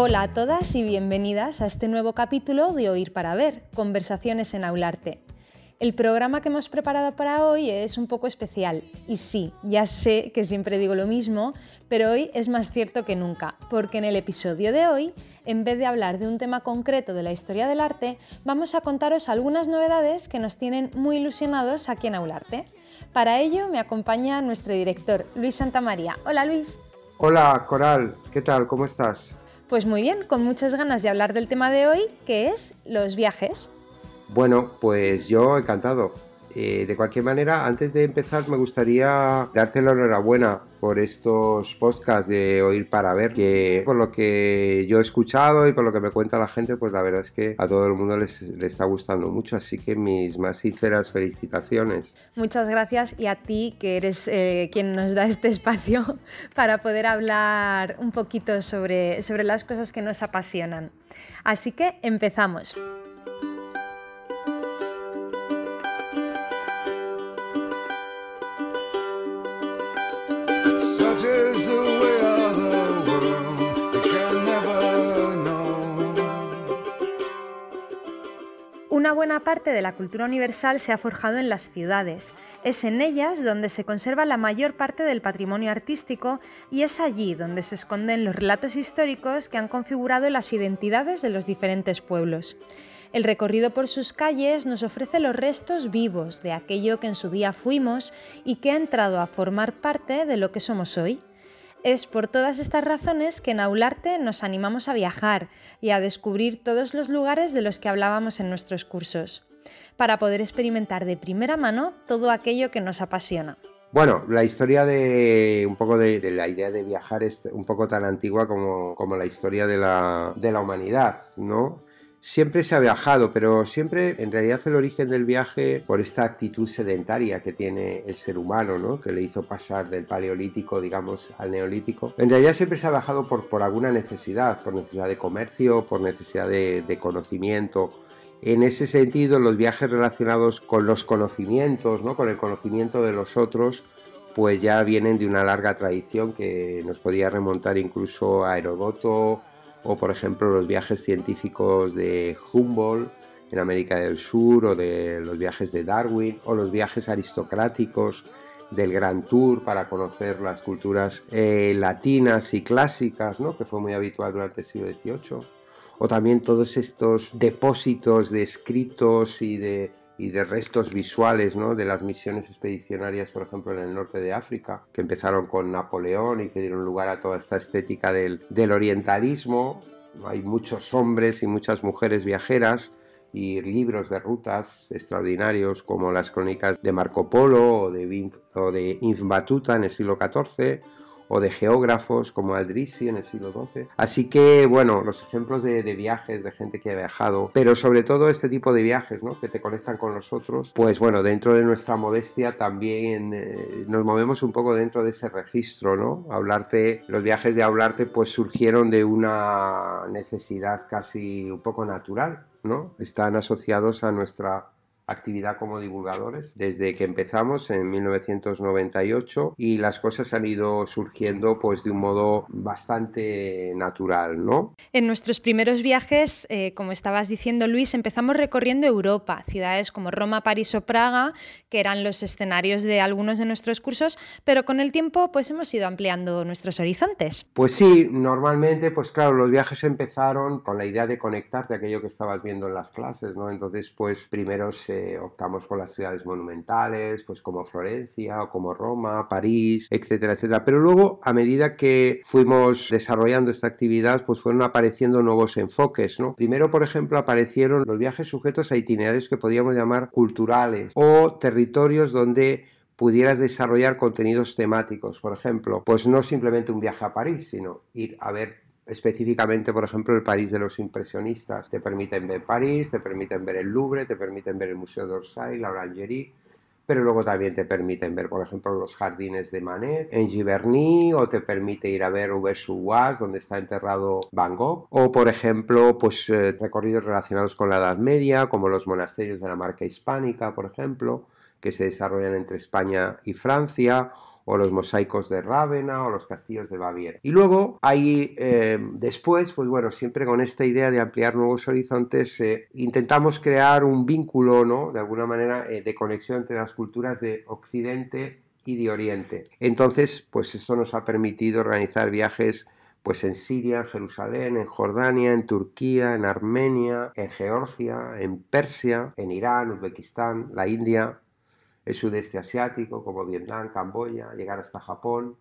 Hola a todas y bienvenidas a este nuevo capítulo de Oír para Ver, Conversaciones en Aularte. El programa que hemos preparado para hoy es un poco especial y sí, ya sé que siempre digo lo mismo, pero hoy es más cierto que nunca, porque en el episodio de hoy, en vez de hablar de un tema concreto de la historia del arte, vamos a contaros algunas novedades que nos tienen muy ilusionados aquí en Aularte. Para ello me acompaña nuestro director, Luis Santamaría. Hola Luis. Hola Coral, ¿qué tal? ¿Cómo estás? Pues muy bien, con muchas ganas de hablar del tema de hoy, que es los viajes. Bueno, pues yo encantado. Eh, de cualquier manera, antes de empezar, me gustaría darte la enhorabuena por estos podcasts de Oír para Ver, que por lo que yo he escuchado y por lo que me cuenta la gente, pues la verdad es que a todo el mundo les, está gustando mucho, así que mis más sinceras felicitaciones. Muchas gracias y a ti, que eres eh, quien nos da este espacio para poder hablar un poquito sobre, sobre las cosas que nos apasionan. Así que empezamos. Una buena parte de la cultura universal se ha forjado en las ciudades. Es en ellas donde se conserva la mayor parte del patrimonio artístico y es allí donde se esconden los relatos históricos que han configurado las identidades de los diferentes pueblos. El recorrido por sus calles nos ofrece los restos vivos de aquello que en su día fuimos y que ha entrado a formar parte de lo que somos hoy. Es por todas estas razones que en Aularte nos animamos a viajar y a descubrir todos los lugares de los que hablábamos en nuestros cursos, para poder experimentar de primera mano todo aquello que nos apasiona. Bueno, la historia de un poco de, la idea de viajar es un poco tan antigua como, como la historia de la, de la humanidad, ¿no? Siempre se ha viajado, pero siempre en realidad el origen del viaje por esta actitud sedentaria que tiene el ser humano, ¿no? que le hizo pasar del paleolítico, digamos, al neolítico. En realidad siempre se ha viajado por, alguna necesidad, por necesidad de comercio, por necesidad de, de conocimiento. En ese sentido, los viajes relacionados con los conocimientos, ¿no? con el conocimiento de los otros, pues ya vienen de una larga tradición que nos podía remontar incluso a Herodoto, o por ejemplo los viajes científicos de Humboldt en América del Sur o de los viajes de Darwin o los viajes aristocráticos del Gran Tour para conocer las culturas eh, latinas y clásicas, ¿no? que fue muy habitual durante el siglo XVIII, o también todos estos depósitos de escritos y de y de restos visuales ¿no? de las misiones expedicionarias, por ejemplo, en el norte de África, que empezaron con Napoleón y que dieron lugar a toda esta estética del, del orientalismo. Hay muchos hombres y muchas mujeres viajeras y libros de rutas extraordinarios como las crónicas de Marco Polo o de, o de Batuta en el siglo XIV o de geógrafos como Aldrisi en el siglo XII. Así que, bueno, los ejemplos de, viajes, de gente que ha viajado, pero sobre todo este tipo de viajes, ¿no? Que te conectan con nosotros, pues bueno, dentro de nuestra modestia también eh, nos movemos un poco dentro de ese registro, ¿no? Hablarte, los viajes de hablarte pues surgieron de una necesidad casi un poco natural, ¿no? Están asociados a nuestra actividad como divulgadores desde que empezamos en 1998 y las cosas han ido surgiendo pues de un modo bastante natural, ¿no? En nuestros primeros viajes, eh, como estabas diciendo Luis, empezamos recorriendo Europa, ciudades como Roma, París o Praga, que eran los escenarios de algunos de nuestros cursos, pero con el tiempo pues hemos ido ampliando nuestros horizontes. Pues sí, normalmente pues claro, los viajes empezaron con la idea de conectarte a aquello que estabas viendo en las clases, ¿no? Entonces pues primero se optamos por las ciudades monumentales, pues como Florencia o como Roma, París, etcétera, etcétera. Pero luego, a medida que fuimos desarrollando esta actividad, pues fueron apareciendo nuevos enfoques, ¿no? Primero, por ejemplo, aparecieron los viajes sujetos a itinerarios que podíamos llamar culturales o territorios donde pudieras desarrollar contenidos temáticos, por ejemplo, pues no simplemente un viaje a París, sino ir a ver específicamente, por ejemplo, el París de los impresionistas. Te permiten ver París, te permiten ver el Louvre, te permiten ver el Museo d'Orsay, la Orangerie, pero luego también te permiten ver, por ejemplo, los jardines de Manet en Giverny, o te permite ir a ver Auvers-sur-Oise, donde está enterrado Van Gogh, o, por ejemplo, pues eh, recorridos relacionados con la Edad Media, como los monasterios de la marca hispánica, por ejemplo, que se desarrollan entre España y Francia, o los mosaicos de Rávena o los castillos de Baviera. Y luego hay eh, después, pues bueno, siempre con esta idea de ampliar nuevos horizontes, eh, intentamos crear un vínculo, ¿no? De alguna manera, eh, de conexión entre las culturas de Occidente y de Oriente. Entonces, pues esto nos ha permitido organizar viajes pues en Siria, en Jerusalén, en Jordania, en Turquía, en Armenia, en Georgia, en Persia, en Irán, Uzbekistán, la India, el sudeste asiático como Vietnam, Camboya, llegar hasta Japón.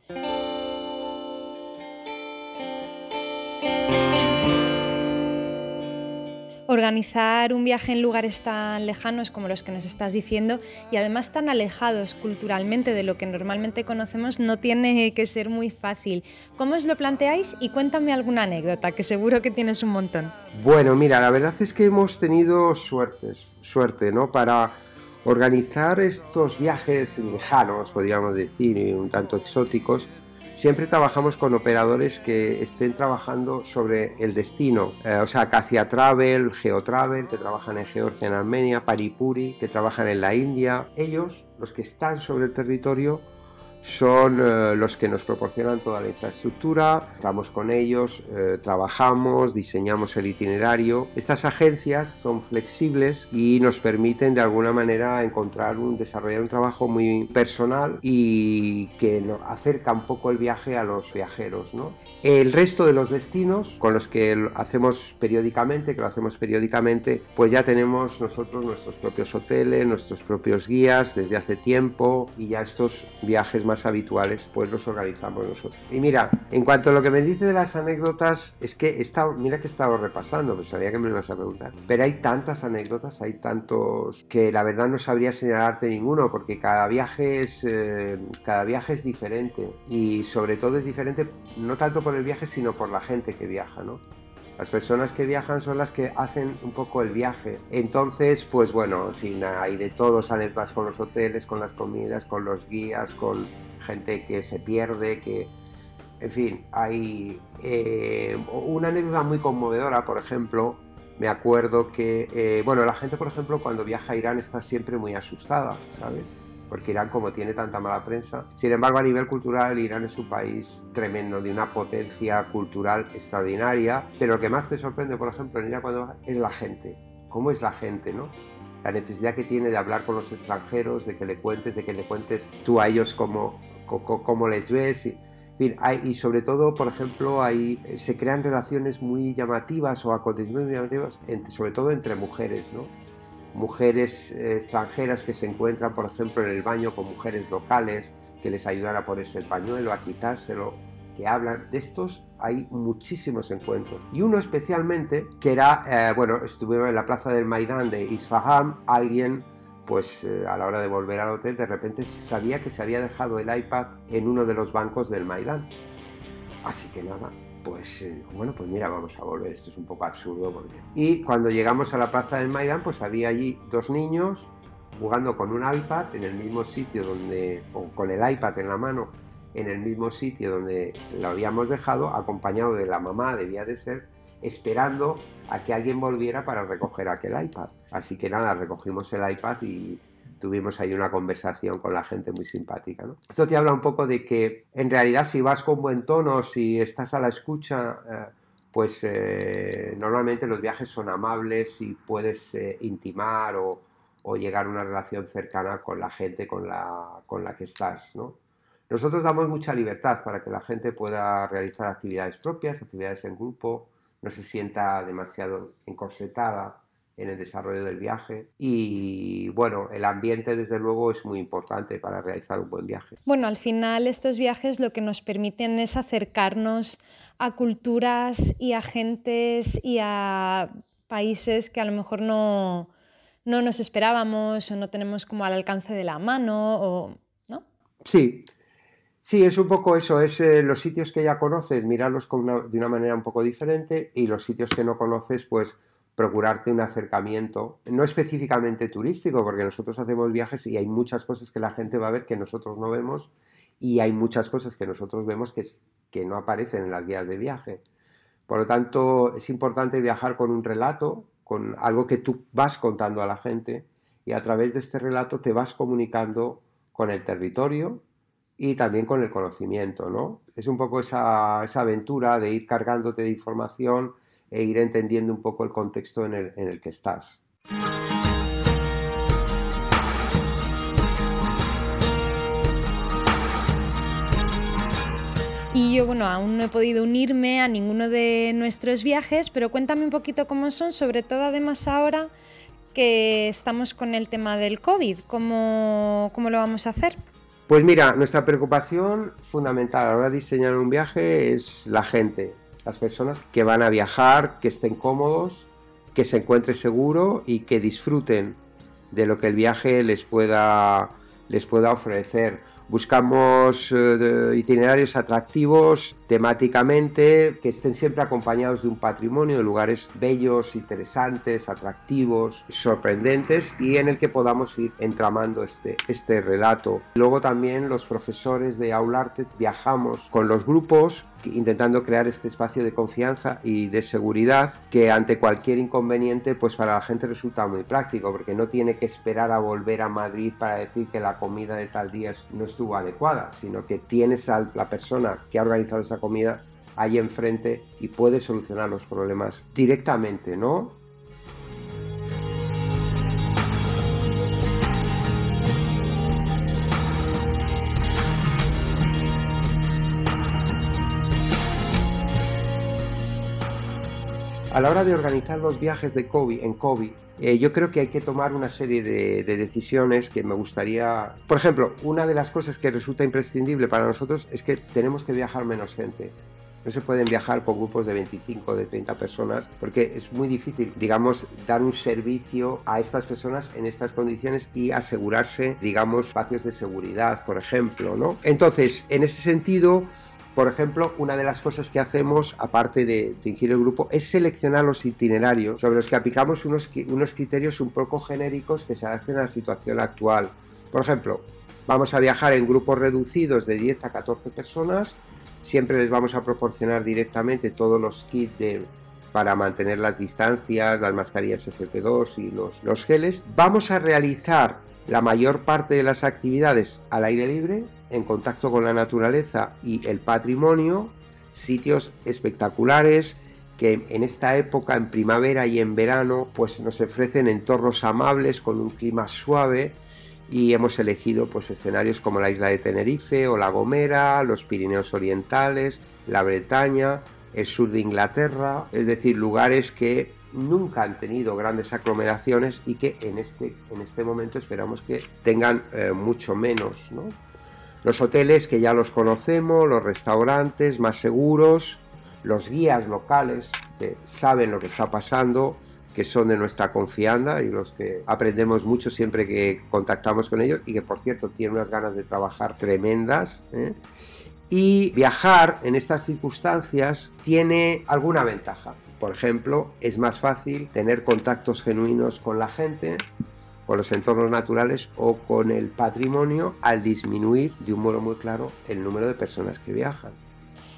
Organizar un viaje en lugares tan lejanos como los que nos estás diciendo y además tan alejados culturalmente de lo que normalmente conocemos no tiene que ser muy fácil. ¿Cómo os lo planteáis? Y cuéntame alguna anécdota, que seguro que tienes un montón. Bueno, mira, la verdad es que hemos tenido suertes, suerte, ¿no? Para Organizar estos viajes lejanos, podríamos decir, y un tanto exóticos, siempre trabajamos con operadores que estén trabajando sobre el destino, eh, o sea, Cacia Travel, Geotravel, que trabajan en Georgia, en Armenia, Paripuri, que trabajan en la India. Ellos, los que están sobre el territorio, son eh, los que nos proporcionan toda la infraestructura, estamos con ellos, eh, trabajamos, diseñamos el itinerario. Estas agencias son flexibles y nos permiten de alguna manera encontrar un, desarrollar un trabajo muy personal y que nos acerca un poco el viaje a los viajeros. ¿no? El resto de los destinos con los que hacemos periódicamente, que lo hacemos periódicamente, pues ya tenemos nosotros nuestros propios hoteles, nuestros propios guías desde hace tiempo y ya estos viajes más habituales, pues los organizamos nosotros. Y mira, en cuanto a lo que me dice de las anécdotas, es que he estado, mira que he estado repasando, pues sabía que me lo ibas a preguntar. Pero hay tantas anécdotas, hay tantos que la verdad no sabría señalarte ninguno, porque cada viaje es, eh, cada viaje es diferente. Y sobre todo es diferente no tanto por el viaje, sino por la gente que viaja, ¿no? Las personas que viajan son las que hacen un poco el viaje. Entonces, pues bueno, en hay de todos anécdotas con los hoteles, con las comidas, con los guías, con gente que se pierde, que... En fin, hay eh, una anécdota muy conmovedora, por ejemplo, me acuerdo que, eh, bueno, la gente, por ejemplo, cuando viaja a Irán está siempre muy asustada, ¿sabes? Porque Irán, como tiene tanta mala prensa, sin embargo, a nivel cultural, Irán es un país tremendo, de una potencia cultural extraordinaria. Pero lo que más te sorprende, por ejemplo, en Irán cuando es la gente. ¿Cómo es la gente, no? La necesidad que tiene de hablar con los extranjeros, de que le cuentes, de que le cuentes tú a ellos cómo, cómo les ves. Y, y sobre todo, por ejemplo, ahí se crean relaciones muy llamativas o acontecimientos muy llamativos, sobre todo entre mujeres, ¿no? Mujeres eh, extranjeras que se encuentran, por ejemplo, en el baño con mujeres locales que les ayudan a ponerse el pañuelo, a quitárselo, que hablan. De estos hay muchísimos encuentros. Y uno especialmente, que era, eh, bueno, estuvimos en la plaza del Maidán de Isfahan, alguien pues eh, a la hora de volver al hotel de repente sabía que se había dejado el iPad en uno de los bancos del Maidán. Así que nada, pues eh, bueno, pues mira, vamos a volver, esto es un poco absurdo. Y cuando llegamos a la plaza del Maidán, pues había allí dos niños jugando con un iPad en el mismo sitio donde, o con el iPad en la mano, en el mismo sitio donde lo habíamos dejado, acompañado de la mamá, debía de ser, esperando a que alguien volviera para recoger aquel iPad. Así que nada, recogimos el iPad y tuvimos ahí una conversación con la gente muy simpática. ¿no? Esto te habla un poco de que en realidad si vas con buen tono, si estás a la escucha, eh, pues eh, normalmente los viajes son amables y puedes eh, intimar o, o, llegar a una relación cercana con la gente con la, con la que estás. ¿no? Nosotros damos mucha libertad para que la gente pueda realizar actividades propias, actividades en grupo, no se sienta demasiado encorsetada en el desarrollo del viaje y bueno, el ambiente desde luego es muy importante para realizar un buen viaje. Bueno, al final estos viajes lo que nos permiten es acercarnos a culturas y a gentes y a países que a lo mejor no, no nos esperábamos o no tenemos como al alcance de la mano o ¿no? Sí, Sí, es un poco eso, es eh, los sitios que ya conoces, mirarlos de una manera un poco diferente y los sitios que no conoces, pues procurarte un acercamiento, no específicamente turístico, porque nosotros hacemos viajes y hay muchas cosas que la gente va a ver que nosotros no vemos y hay muchas cosas que nosotros vemos que, que no aparecen en las guías de viaje. Por lo tanto, es importante viajar con un relato, con algo que tú vas contando a la gente y a través de este relato te vas comunicando con el territorio y también con el conocimiento, ¿no? Es un poco esa, aventura de ir cargándote de información e ir entendiendo un poco el contexto en el, en el que estás. Y yo, bueno, aún no he podido unirme a ninguno de nuestros viajes, pero cuéntame un poquito cómo son, sobre todo además ahora que estamos con el tema del COVID. ¿Cómo, cómo lo vamos a hacer? Pues mira, nuestra preocupación fundamental a la hora de diseñar un viaje es la gente, las personas que van a viajar, que estén cómodos, que se encuentren seguro y que disfruten de lo que el viaje les pueda, les pueda ofrecer Buscamos eh, itinerarios atractivos temáticamente, que estén siempre acompañados de un patrimonio, de lugares bellos, interesantes, atractivos, sorprendentes y en el que podamos ir entramando este, este relato. Luego también los profesores de Aularte viajamos con los grupos intentando crear este espacio de confianza y de seguridad que ante cualquier inconveniente pues para la gente resulta muy práctico porque no tiene que esperar a volver a Madrid para decir que la comida de tal día no estuvo adecuada, sino que tienes a la persona que ha organizado esa comida ahí enfrente y puede solucionar los problemas directamente, ¿no? A la hora de organizar los viajes de COVID, en COVID, eh, yo creo que hay que tomar una serie de, decisiones que me gustaría... Por ejemplo, una de las cosas que resulta imprescindible para nosotros es que tenemos que viajar menos gente. No se pueden viajar con grupos de 25 o de 30 personas porque es muy difícil, digamos, dar un servicio a estas personas en estas condiciones y asegurarse, digamos, espacios de seguridad, por ejemplo, ¿no? Entonces, en ese sentido, por ejemplo, una de las cosas que hacemos, aparte de fingir el grupo, es seleccionar los itinerarios sobre los que aplicamos unos, unos criterios un poco genéricos que se adapten a la situación actual. Por ejemplo, vamos a viajar en grupos reducidos de 10 a 14 personas, siempre les vamos a proporcionar directamente todos los kits para mantener las distancias, las mascarillas FP2 y los, los geles. Vamos a realizar la mayor parte de las actividades al aire libre, en contacto con la naturaleza y el patrimonio, sitios espectaculares que en esta época, en primavera y en verano, pues nos ofrecen entornos amables con un clima suave y hemos elegido pues escenarios como la isla de Tenerife o La Gomera, los Pirineos Orientales, la Bretaña, el sur de Inglaterra, es decir, lugares que nunca han tenido grandes aglomeraciones y que en este, en este momento esperamos que tengan eh, mucho menos. Los hoteles que ya los conocemos, los restaurantes más seguros, los guías locales que saben lo que está pasando, que son de nuestra confianza y los que aprendemos mucho siempre que contactamos con ellos y que por cierto tienen unas ganas de trabajar tremendas. ¿eh? Y viajar en estas circunstancias tiene alguna ventaja. Por ejemplo, es más fácil tener contactos genuinos con la gente, con los entornos naturales o con el patrimonio al disminuir de un modo muy claro el número de personas que viajan.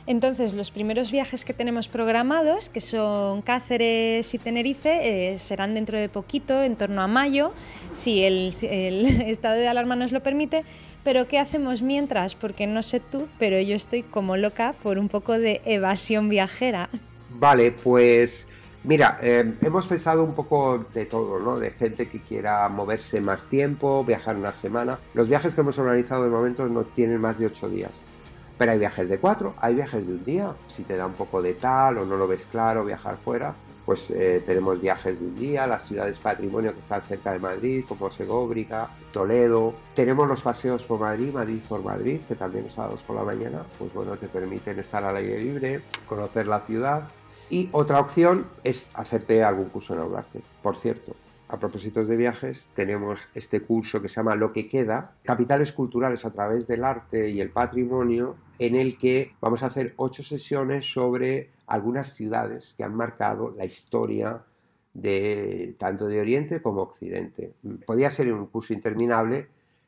Entonces, los primeros viajes que tenemos programados, que son Cáceres y Tenerife, eh, serán dentro de poquito, en torno a mayo, si el, el, estado de alarma nos lo permite. Pero, ¿qué hacemos mientras? Porque no sé tú, pero yo estoy como loca por un poco de evasión viajera. Vale, pues mira, eh, hemos pensado un poco de todo, ¿no? De gente que quiera moverse más tiempo, viajar una semana. Los viajes que hemos organizado de momento no tienen más de ocho días. Pero hay viajes de cuatro, hay viajes de un día. Si te da un poco de tal o no lo ves claro, viajar fuera, pues eh, tenemos viajes de un día, las ciudades patrimonio que están cerca de Madrid, como Segóbriga, Toledo. Tenemos los paseos por Madrid, Madrid por Madrid, que también los sábados por la mañana, pues bueno, te permiten estar al aire libre, conocer la ciudad y otra opción es hacerte algún curso en Aularte. Por cierto, a propósito de viajes, tenemos este curso que se llama Lo que queda, Capitales Culturales a través del arte y el patrimonio, en el que vamos a hacer ocho sesiones sobre algunas ciudades que han marcado la historia tanto de Oriente como Occidente. Podría ser un curso interminable,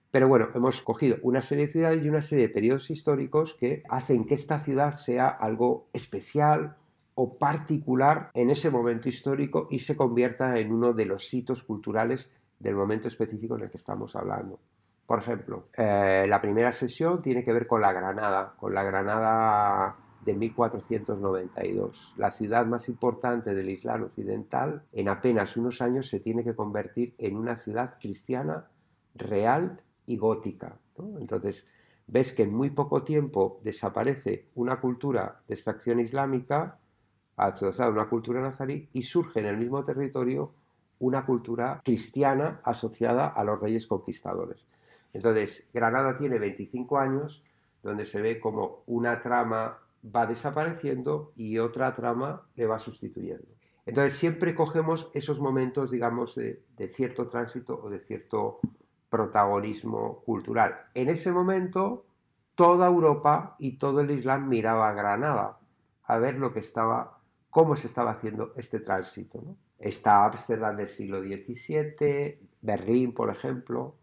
pero bueno, hemos cogido una serie de ciudades y una serie de periodos históricos que hacen que esta ciudad sea algo especial, particular en ese momento histórico y se convierta en uno de los hitos culturales del momento específico en el que estamos hablando. Por ejemplo, eh, la primera sesión tiene que ver con la Granada, con la Granada de 1492. La ciudad más importante del Islam occidental en apenas unos años se tiene que convertir en una ciudad cristiana real y gótica. Entonces, ves que en muy poco tiempo desaparece una cultura de extracción islámica, asociada a una cultura nazarí, y surge en el mismo territorio una cultura cristiana asociada a los reyes conquistadores. Entonces, Granada tiene 25 años donde se ve como una trama va desapareciendo y otra trama le va sustituyendo. Entonces siempre cogemos esos momentos, digamos, de, cierto tránsito o de cierto protagonismo cultural. En ese momento, toda Europa y todo el Islam miraba a Granada a ver lo que estaba, cómo se estaba haciendo este tránsito. Está Ámsterdam del siglo XVII, Berlín, por ejemplo.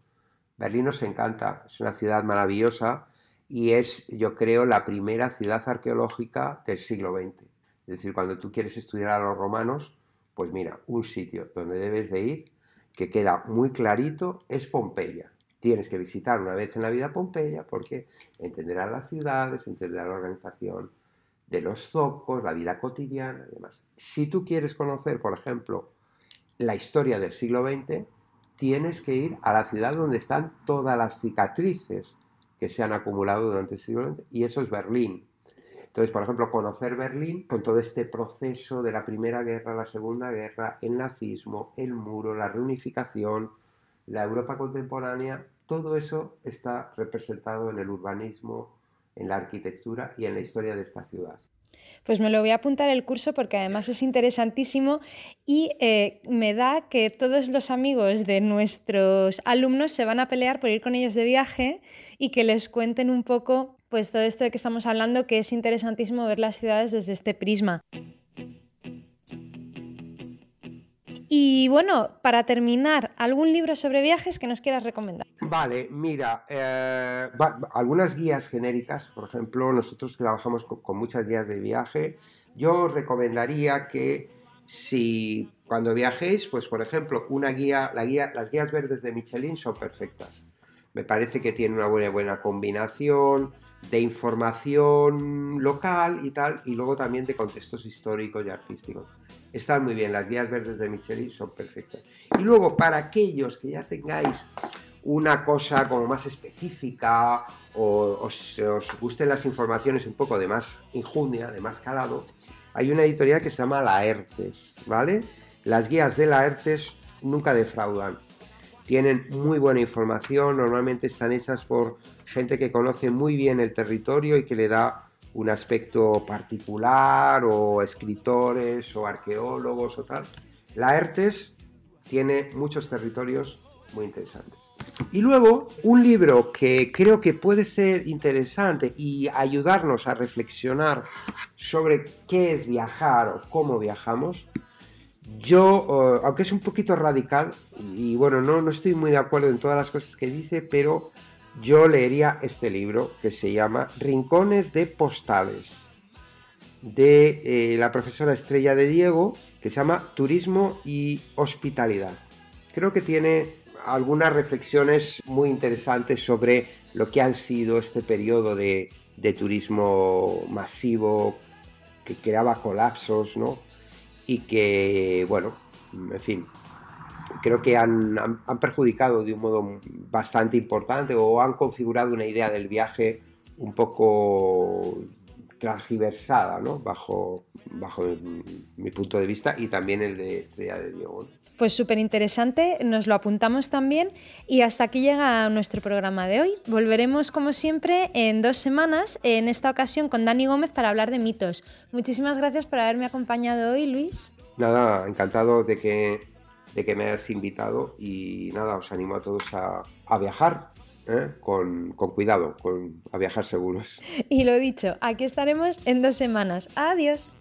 Berlín nos encanta, es una ciudad maravillosa y es, yo creo, la primera ciudad arqueológica del siglo XX. Es decir, cuando tú quieres estudiar a los romanos, pues mira, un sitio donde debes de ir, que queda muy clarito, es Pompeya. Tienes que visitar una vez en la vida Pompeya porque entenderás las ciudades, entenderás la organización de los zocos, la vida cotidiana y demás. Si tú quieres conocer, por ejemplo, la historia del siglo XX, tienes que ir a la ciudad donde están todas las cicatrices que se han acumulado durante el siglo XX, y eso es Berlín. Entonces, por ejemplo, conocer Berlín con todo este proceso de la Primera Guerra, la Segunda Guerra, el nazismo, el muro, la reunificación, la Europa contemporánea, todo eso está representado en el urbanismo, en la arquitectura y en la historia de esta ciudad. Pues me lo voy a apuntar el curso porque además es interesantísimo y eh, me da que todos los amigos de nuestros alumnos se van a pelear por ir con ellos de viaje y que les cuenten un poco pues todo esto de que estamos hablando, que es interesantísimo ver las ciudades desde este prisma. Y bueno, para terminar, ¿algún libro sobre viajes que nos quieras recomendar? Vale, mira, eh, algunas guías genéricas, por ejemplo, nosotros trabajamos con, muchas guías de viaje. Yo recomendaría que si cuando viajéis, pues por ejemplo, una guía, la guía, las guías verdes de Michelin son perfectas. Me parece que tiene una buena, buena combinación de información local y tal, y luego también de contextos históricos y artísticos. Están muy bien, las guías verdes de Michelin son perfectas. Y luego, para aquellos que ya tengáis una cosa como más específica o os, gusten las informaciones un poco de más injundia, de más calado, hay una editorial que se llama Laertes, ¿vale? Las guías de Laertes nunca defraudan. Tienen muy buena información, normalmente están hechas por gente que conoce muy bien el territorio y que le da un aspecto particular o escritores o arqueólogos o tal. Laertes tiene muchos territorios muy interesantes. Y luego, un libro que creo que puede ser interesante y ayudarnos a reflexionar sobre qué es viajar o cómo viajamos. Yo, eh, aunque es un poquito radical, y bueno, no, no estoy muy de acuerdo en todas las cosas que dice, pero yo leería este libro que se llama Rincones de Postales, de eh, la profesora Estrella de Diego, que se llama Turismo y Hospitalidad. Creo que tiene algunas reflexiones muy interesantes sobre lo que han sido este periodo de, turismo masivo que creaba colapsos, ¿no? Y que, bueno, en fin, creo que han, perjudicado de un modo bastante importante o han configurado una idea del viaje un poco transgiversada, ¿no? Bajo, bajo mi, punto de vista y también el de Estrella de Diego. Pues súper interesante, nos lo apuntamos también y hasta aquí llega nuestro programa de hoy. Volveremos como siempre en dos semanas, en esta ocasión con Dani Gómez para hablar de mitos. Muchísimas gracias por haberme acompañado hoy, Luis. Nada, encantado de que, de que me hayas invitado y nada, os animo a todos a, a viajar. ¿Eh? Con, con, cuidado, con, a viajar seguros. Y lo dicho, aquí estaremos en dos semanas. Adiós.